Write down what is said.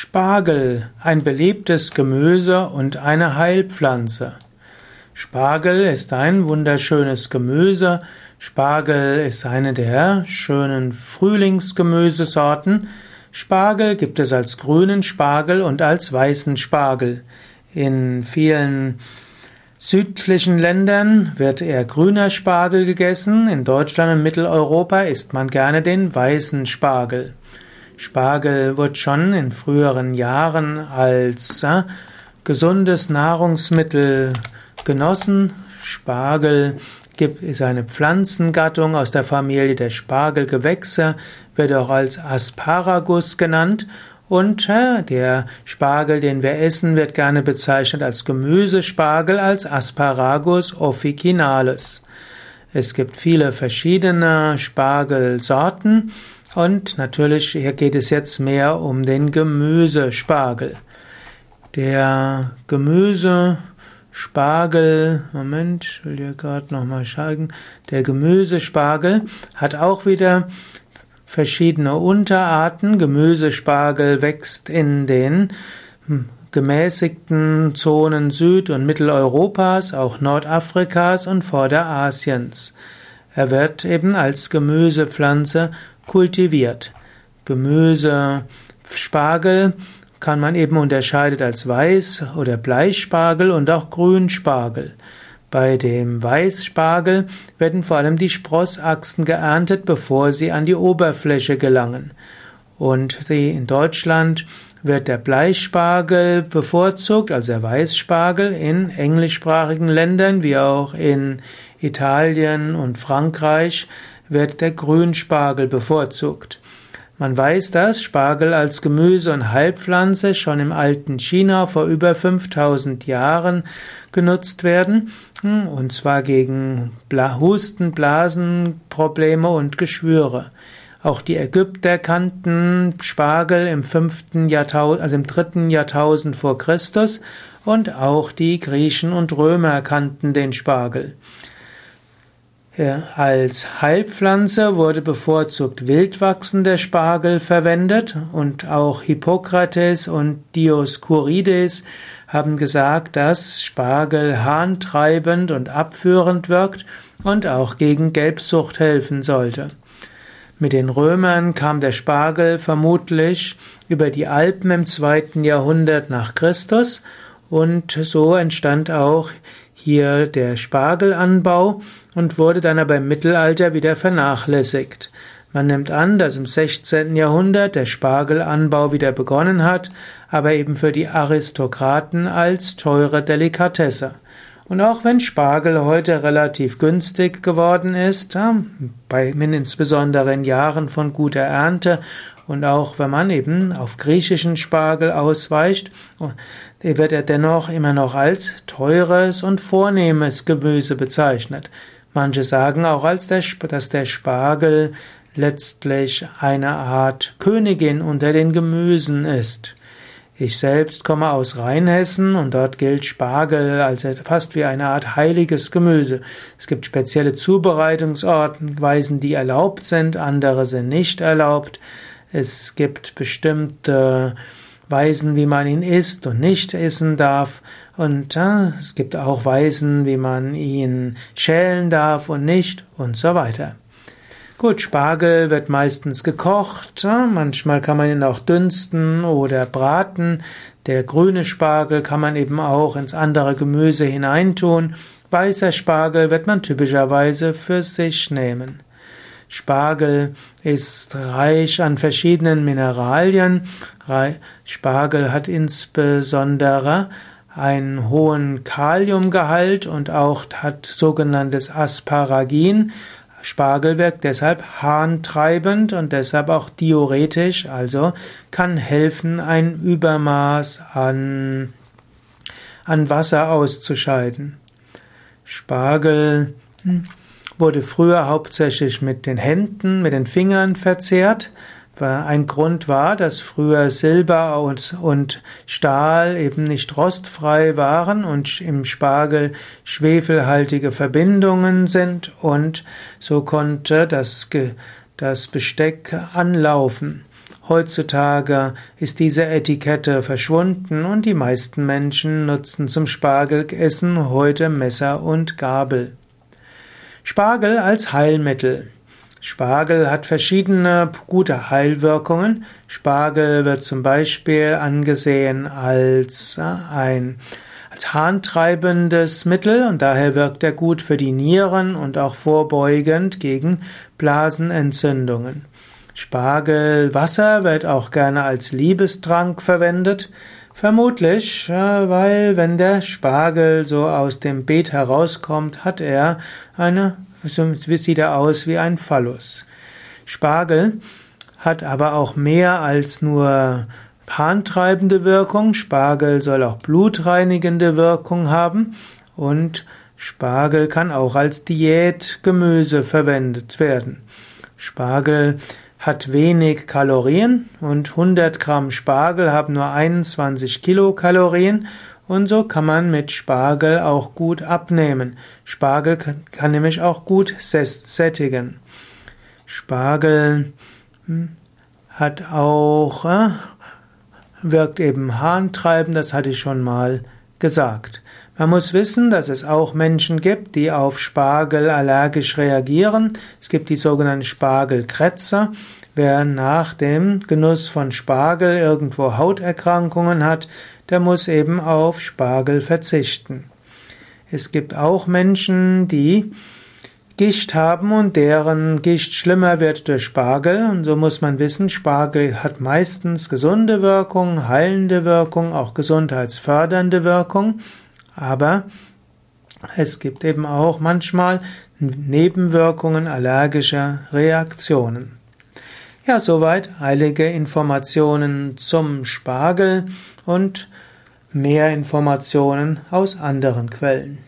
Spargel, ein beliebtes Gemüse und eine Heilpflanze. Spargel ist ein wunderschönes Gemüse. Spargel ist eine der schönen Frühlingsgemüsesorten. Spargel gibt es als grünen Spargel und als weißen Spargel. In vielen südlichen Ländern wird eher grüner Spargel gegessen. In Deutschland und Mitteleuropa isst man gerne den weißen Spargel. Spargel wird schon in früheren Jahren als äh, gesundes Nahrungsmittel genossen. Spargel gibt, ist eine Pflanzengattung aus der Familie der Spargelgewächse, wird auch als Asparagus genannt. Und äh, der Spargel, den wir essen, wird gerne bezeichnet als Gemüsespargel, als Asparagus officinalis. Es gibt viele verschiedene Spargelsorten. Und natürlich, hier geht es jetzt mehr um den Gemüsespargel. Der Gemüsespargel, Moment, ich will hier gerade nochmal schauen. Der Gemüsespargel hat auch wieder verschiedene Unterarten. Gemüsespargel wächst in den gemäßigten Zonen Süd- und Mitteleuropas, auch Nordafrikas und Vorderasiens. Er wird eben als Gemüsepflanze kultiviert. Gemüse, Spargel kann man eben unterscheidet als Weiß- oder Bleispargel und auch Grünspargel. Bei dem Weißspargel werden vor allem die Sprossachsen geerntet, bevor sie an die Oberfläche gelangen. Und in Deutschland wird der Bleispargel bevorzugt, also der Weißspargel, in englischsprachigen Ländern wie auch in Italien und Frankreich wird der Grünspargel bevorzugt. Man weiß, dass Spargel als Gemüse und Heilpflanze schon im alten China vor über 5000 Jahren genutzt werden, hm, und zwar gegen Husten, Blasenprobleme und Geschwüre. Auch die Ägypter kannten Spargel im fünften Jahrtausend, also im dritten Jahrtausend vor Christus und auch die Griechen und Römer kannten den Spargel. Als Heilpflanze wurde bevorzugt wildwachsender Spargel verwendet und auch Hippokrates und Dioskurides haben gesagt, dass Spargel harntreibend und abführend wirkt und auch gegen Gelbsucht helfen sollte. Mit den Römern kam der Spargel vermutlich über die Alpen im zweiten Jahrhundert nach Christus und so entstand auch hier der Spargelanbau und wurde dann aber im Mittelalter wieder vernachlässigt. Man nimmt an, dass im 16. Jahrhundert der Spargelanbau wieder begonnen hat, aber eben für die Aristokraten als teure Delikatesse. Und auch wenn Spargel heute relativ günstig geworden ist, bei insbesondere in Jahren von guter Ernte und auch wenn man eben auf griechischen Spargel ausweicht, wird er dennoch immer noch als teures und vornehmes Gemüse bezeichnet. Manche sagen auch, als der, dass der Spargel letztlich eine Art Königin unter den Gemüsen ist. Ich selbst komme aus Rheinhessen und dort gilt Spargel als fast wie eine Art heiliges Gemüse. Es gibt spezielle Zubereitungsweisen, die erlaubt sind, andere sind nicht erlaubt. Es gibt bestimmte Weisen, wie man ihn isst und nicht essen darf. Und äh, es gibt auch Weisen, wie man ihn schälen darf und nicht und so weiter. Gut, Spargel wird meistens gekocht, manchmal kann man ihn auch dünsten oder braten. Der grüne Spargel kann man eben auch ins andere Gemüse hineintun. Weißer Spargel wird man typischerweise für sich nehmen. Spargel ist reich an verschiedenen Mineralien. Spargel hat insbesondere einen hohen Kaliumgehalt und auch hat sogenanntes Asparagin. Spargel wirkt deshalb harntreibend und deshalb auch diuretisch, also kann helfen, ein Übermaß an, an Wasser auszuscheiden. Spargel wurde früher hauptsächlich mit den Händen, mit den Fingern verzehrt. Ein Grund war, dass früher Silber und, Stahl eben nicht rostfrei waren und im Spargel schwefelhaltige Verbindungen sind und so konnte das, das Besteck anlaufen. Heutzutage ist diese Etikette verschwunden und die meisten Menschen nutzen zum Spargelessen heute Messer und Gabel. Spargel als Heilmittel. Spargel hat verschiedene gute Heilwirkungen. Spargel wird zum Beispiel angesehen als äh, ein als harntreibendes Mittel und daher wirkt er gut für die Nieren und auch vorbeugend gegen Blasenentzündungen. Spargelwasser wird auch gerne als Liebestrank verwendet. Vermutlich, weil wenn der Spargel so aus dem Beet herauskommt, hat er eine, sieht er aus wie ein Phallus. Spargel hat aber auch mehr als nur harntreibende Wirkung. Spargel soll auch blutreinigende Wirkung haben und Spargel kann auch als Diätgemüse verwendet werden. Spargel hat wenig Kalorien und 100 Gramm Spargel haben nur 21 Kilokalorien und so kann man mit Spargel auch gut abnehmen. Spargel kann, nämlich auch gut sättigen. Spargel hm, hat auch, äh, wirkt eben harntreibend, das hatte ich schon mal gesagt. Man muss wissen, dass es auch Menschen gibt, die auf Spargel allergisch reagieren. Es gibt die sogenannten Spargelkrätzer. Wer nach dem Genuss von Spargel irgendwo Hauterkrankungen hat, der muss eben auf Spargel verzichten. Es gibt auch Menschen, die Gicht haben und deren Gicht schlimmer wird durch Spargel. Und so muss man wissen, Spargel hat meistens gesunde Wirkung, heilende Wirkung, auch gesundheitsfördernde Wirkung. Aber es gibt eben auch manchmal Nebenwirkungen allergischer Reaktionen. Ja, soweit heilige Informationen zum Spargel und mehr Informationen aus anderen Quellen.